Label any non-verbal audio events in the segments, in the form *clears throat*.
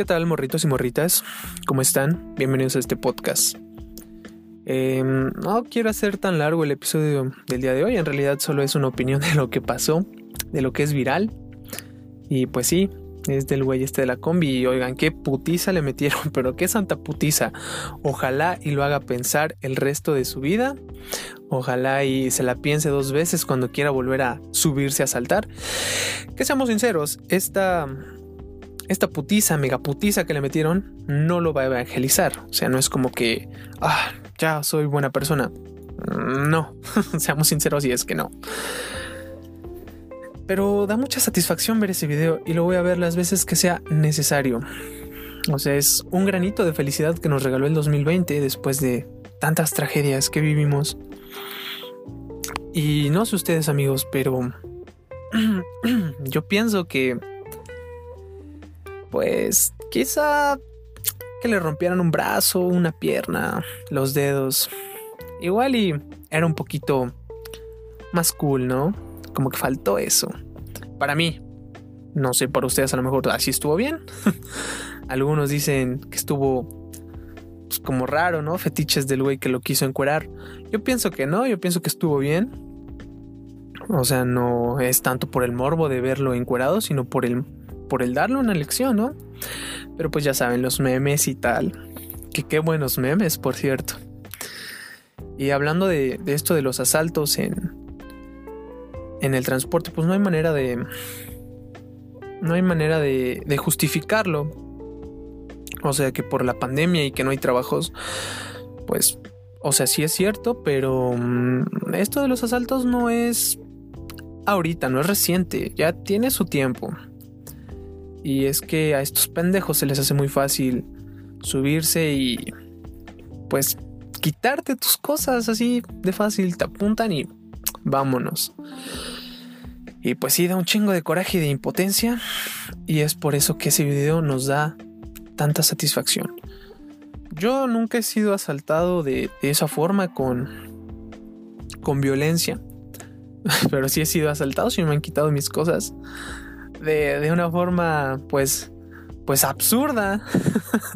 ¿Qué tal, morritos y morritas? ¿Cómo están? Bienvenidos a este podcast. Em, no quiero hacer tan largo el episodio del día de hoy, en realidad solo es una opinión de lo que pasó, de lo que es viral. Y pues sí, es del güey este de la combi. Y oigan, qué putiza le metieron, *laughs* pero qué santa putiza. Ojalá y lo haga pensar el resto de su vida. Ojalá y se la piense dos veces cuando quiera volver a subirse a saltar. Que seamos sinceros, esta esta putiza, megaputiza que le metieron, no lo va a evangelizar. O sea, no es como que, ah, ya soy buena persona. No, *laughs* seamos sinceros y es que no. Pero da mucha satisfacción ver ese video y lo voy a ver las veces que sea necesario. O sea, es un granito de felicidad que nos regaló el 2020 después de tantas tragedias que vivimos. Y no sé ustedes amigos, pero *clears throat* yo pienso que pues quizá que le rompieran un brazo, una pierna, los dedos. Igual y era un poquito más cool, ¿no? Como que faltó eso. Para mí, no sé, para ustedes a lo mejor así estuvo bien. *laughs* Algunos dicen que estuvo pues, como raro, ¿no? Fetiches del güey que lo quiso encuerar. Yo pienso que no, yo pienso que estuvo bien. O sea, no es tanto por el morbo de verlo encuerado, sino por el por el darle una lección, ¿no? Pero pues ya saben, los memes y tal. Que qué buenos memes, por cierto. Y hablando de, esto de los asaltos en, en el transporte, pues no hay manera de. No hay manera de, justificarlo. O sea que por la pandemia y que no hay trabajos, pues, o sea, sí es cierto, pero mm, esto de los asaltos no es ahorita, no es reciente, ya tiene su tiempo. Y es que a estos pendejos se les hace muy fácil subirse y pues quitarte tus cosas así de fácil, te apuntan y vámonos. Y pues sí, da un chingo de coraje y de impotencia. Y es por eso que ese video nos da tanta satisfacción. Yo nunca he sido asaltado de, esa forma con, con violencia. *laughs* Pero sí he sido asaltado, si me han quitado mis cosas de, una forma pues pues absurda.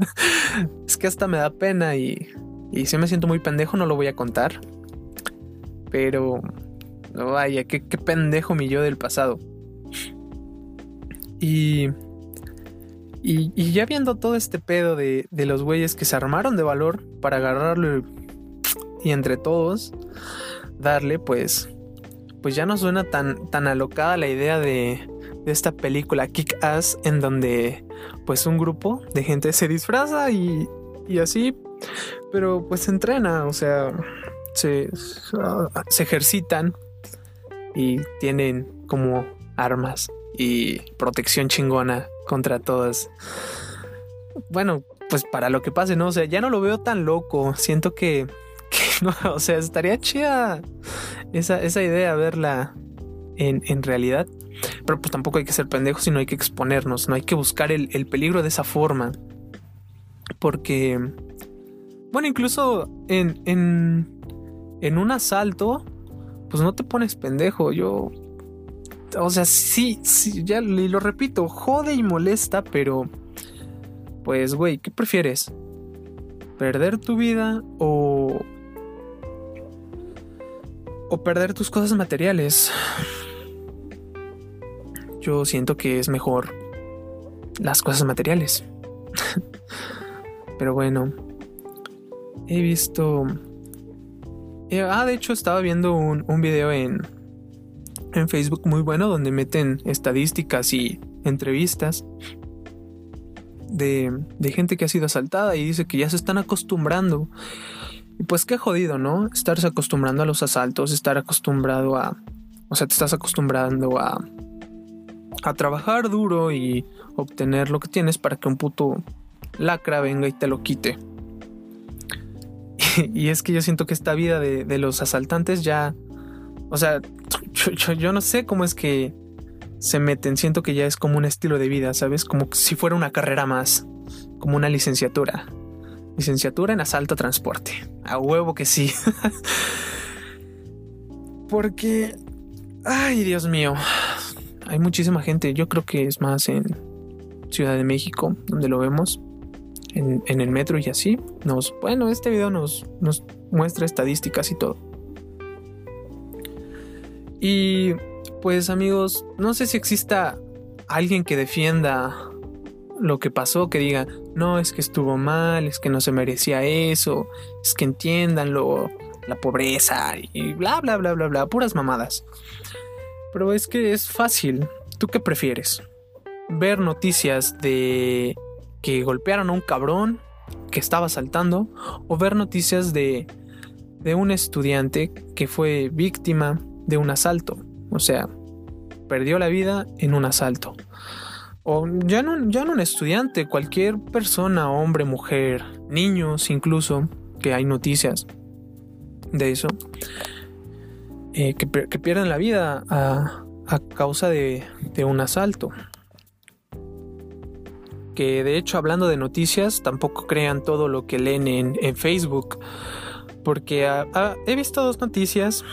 *laughs* es que hasta me da pena y, y si me siento muy pendejo, no lo voy a contar. Pero vaya, qué, qué pendejo mi yo del pasado. Y, y, ya viendo todo este pedo de, de los güeyes que se armaron de valor para agarrarlo y, entre todos darle, pues, pues ya no suena tan, tan alocada la idea de, de esta película Kick Ass en donde pues un grupo de gente se disfraza y, y así, pero pues se entrena, o sea, se, se ejercitan y tienen como armas y protección chingona contra todas. Bueno, pues para lo que pase, ¿no? O sea, ya no lo veo tan loco. Siento que, *laughs* no, o sea, estaría chida esa, esa idea, verla en, en realidad. Pero pues tampoco hay que ser pendejos, sino hay que exponernos, no hay que buscar el, peligro de esa forma. Porque, bueno, incluso en, en, en un asalto, pues no te pones pendejo. Yo, o sea, sí, sí, ya lo repito, jode y molesta, pero, pues, güey, ¿qué prefieres? ¿Perder tu vida o... o perder tus cosas materiales? Yo siento que es mejor las cosas materiales. Pero bueno, he visto... Eh, ah, de hecho estaba viendo un, un video en, en Facebook muy bueno donde meten estadísticas y entrevistas de, de, gente que ha sido asaltada y dice que ya se están acostumbrando. Y pues qué jodido, ¿no? Estarse acostumbrando a los asaltos, estar acostumbrado a... O sea, te estás acostumbrando a a trabajar duro y obtener lo que tienes para que un puto lacra venga y te lo quite. *laughs* y es que yo siento que esta vida de, los asaltantes ya... O sea, yo, no sé cómo es que se meten. Siento que ya es como un estilo de vida, ¿sabes? Como si fuera una carrera más. Como una licenciatura. Licenciatura en asalto a transporte. A huevo que sí. *laughs* Porque... Ay, Dios mío hay muchísima gente. Yo creo que es más en Ciudad de México, donde lo vemos en, el metro y así. Nos, bueno, este video nos, nos muestra estadísticas y todo. Y pues amigos, no sé si exista alguien que defienda lo que pasó, que diga, no, es que estuvo mal, es que no se merecía eso, es que entiéndanlo, la pobreza y bla, bla, bla, bla, bla, puras mamadas. Pero es que es fácil. ¿Tú qué prefieres? Ver noticias de que golpearon a un cabrón que estaba saltando o ver noticias de, de un estudiante que fue víctima de un asalto. O sea, perdió la vida en un asalto. O ya no, ya no un estudiante, cualquier persona, hombre, mujer, niños incluso, que hay noticias de eso, eh, que, pierden la vida a, causa de, un asalto. Que de hecho hablando de noticias, tampoco crean todo lo que leen en, Facebook. Porque he visto dos noticias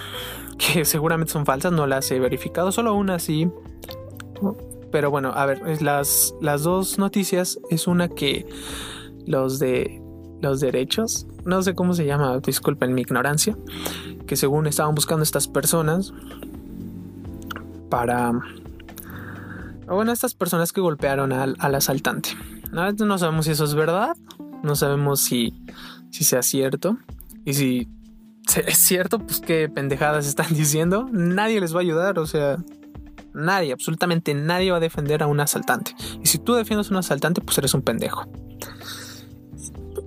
que *laughs* seguramente son falsas, no las he verificado, solo una sí. Pero bueno, a ver, las, las dos noticias es una que los de los derechos, no sé cómo se llama, disculpen mi ignorancia, que según estaban buscando estas personas para... Bueno, estas personas que golpearon al, asaltante. No, no sabemos si eso es verdad, no sabemos si, si sea cierto. Y si es cierto, pues qué pendejadas están *laughs* diciendo. Nadie les va a ayudar, o sea, nadie, absolutamente nadie va a defender a un asaltante. Y si tú defiendes a un asaltante, pues eres un pendejo.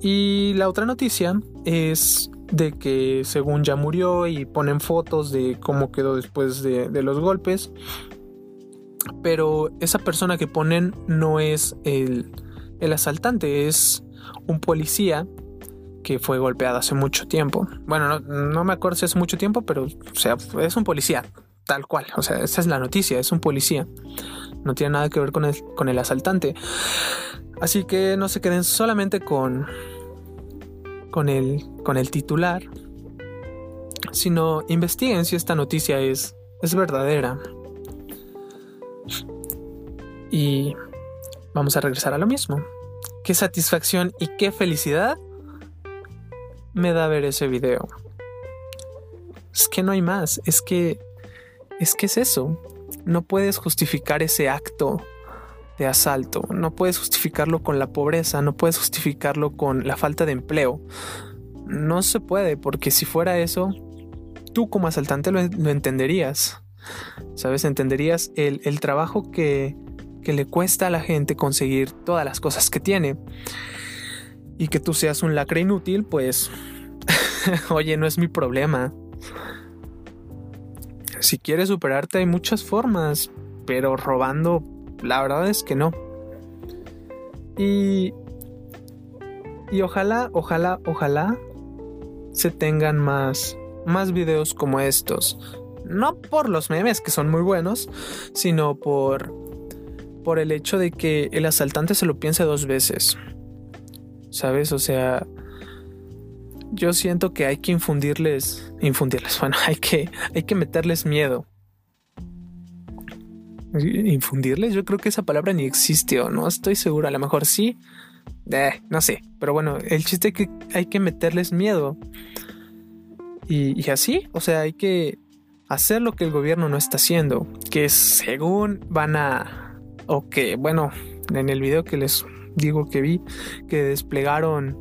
Y la otra noticia es de que según ya murió y ponen fotos de cómo quedó después de, los golpes. Pero esa persona que ponen no es el, el asaltante, es un policía que fue golpeado hace mucho tiempo. Bueno, no, me acuerdo si hace mucho tiempo, pero o sea, es un policía, tal cual. O sea, esa es la noticia, es un policía. No tiene nada que ver con el, con el asaltante. Así que no se queden solamente con, con el, con el titular, sino investiguen si esta noticia es, es verdadera. Y vamos a regresar a lo mismo. Qué satisfacción y qué felicidad me da ver ese video. Es que no hay más, es que es que es eso. No puedes justificar ese acto de asalto. No puedes justificarlo con la pobreza, no puedes justificarlo con la falta de empleo. No se puede, porque si fuera eso, tú como asaltante lo, entenderías. ¿Sabes? Entenderías el, el trabajo que, que le cuesta a la gente conseguir todas las cosas que tiene. Y que tú seas un lacre inútil, pues... *laughs* Oye, no es mi problema. Si quieres superarte hay muchas formas, pero robando la verdad es que no. Y, y ojalá, ojalá, ojalá se tengan más, más videos como estos. No por los memes que son muy buenos, sino por, por el hecho de que el asaltante se lo piense dos veces. ¿Sabes? O sea, yo siento que hay que infundirles, infundirles, *laughs* bueno, hay que, hay que meterles miedo infundirles. Yo creo que esa palabra ni existe o no estoy seguro. A lo mejor sí. Eh, no sé. Pero bueno, el chiste es que hay que meterles miedo. Y, así, o sea, hay que hacer lo que el gobierno no está haciendo. Que según van a... O que, bueno, en el video que les digo que vi, que desplegaron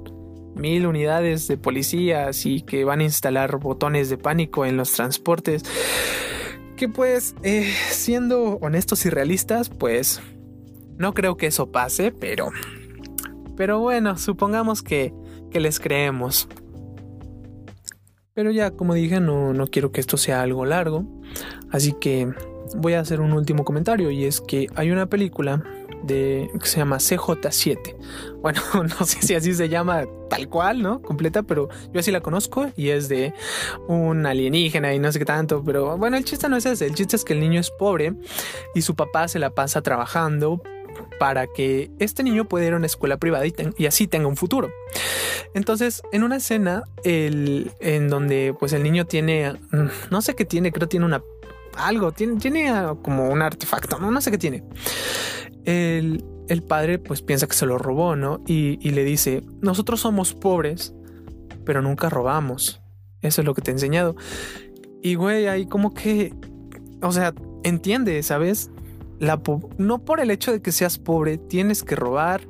mil unidades de policías y que van a instalar botones de pánico en los transportes pues, eh, siendo honestos y realistas, pues no creo que eso pase, pero... Pero bueno, supongamos que, que les creemos. Pero ya, como dije, no, no quiero que esto sea algo largo. Así que voy a hacer un último comentario y es que hay una película de que se llama CJ7. Bueno, *laughs* no sé si así se llama tal cual, ¿no? Completa, pero yo así la conozco y es de un alienígena y no sé qué tanto, pero bueno, el chiste no es ese, el chiste es que el niño es pobre y su papá se la pasa trabajando para que este niño pueda ir a una escuela privada y, así tenga un futuro. Entonces, en una escena el, en donde pues el niño tiene, no sé qué tiene, creo tiene una algo, tiene, como un artefacto, no, sé qué tiene. El, el padre pues piensa que se lo robó, ¿no? Y, y le dice, nosotros somos pobres, pero nunca robamos. Eso es lo que te he enseñado. Y güey, ahí como que, o sea, entiende, ¿sabes? La no por el hecho de que seas pobre tienes que robar,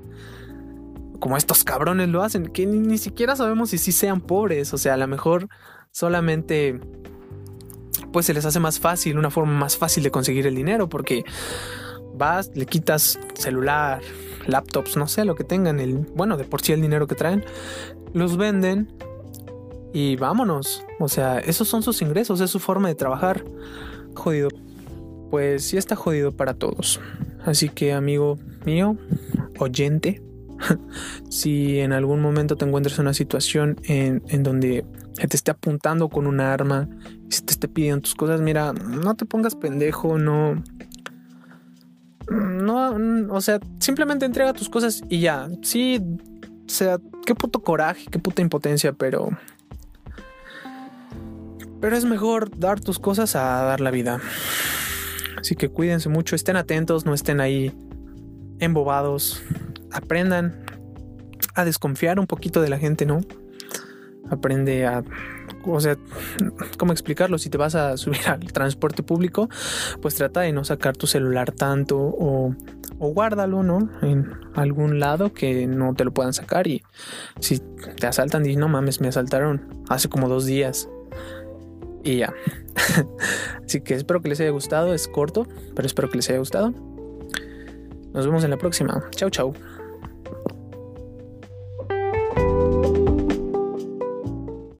como estos cabrones lo hacen, que ni, ni siquiera sabemos si sí sean pobres, o sea, a lo mejor solamente pues se les hace más fácil, una forma más fácil de conseguir el dinero, porque vas, le quitas celular, laptops, no sé, lo que tengan, el, bueno, de por sí el dinero que traen, los venden y vámonos. O sea, esos son sus ingresos, es su forma de trabajar. Jodido. Pues sí está jodido para todos. Así que amigo mío, oyente, *laughs* si en algún momento te encuentras en una situación en, en donde te esté apuntando con un arma se te esté pidiendo tus cosas, mira, no te pongas pendejo, no... No, o sea, simplemente entrega tus cosas y ya. Sí, o sea, qué puto coraje, qué puta impotencia, pero pero es mejor dar tus cosas a dar la vida. Así que cuídense mucho, estén atentos, no estén ahí embobados. Aprendan a desconfiar un poquito de la gente, ¿no? Aprende a... O sea, ¿cómo explicarlo? Si te vas a subir *laughs* al transporte público, pues trata de no sacar tu celular tanto o, o guárdalo, ¿no? En algún lado que no te lo puedan sacar y si te asaltan, y no mames, me asaltaron hace como dos días y ya. *laughs* Así que espero que les haya gustado. Es corto, pero espero que les haya gustado. Nos vemos en la próxima. Chau, chau.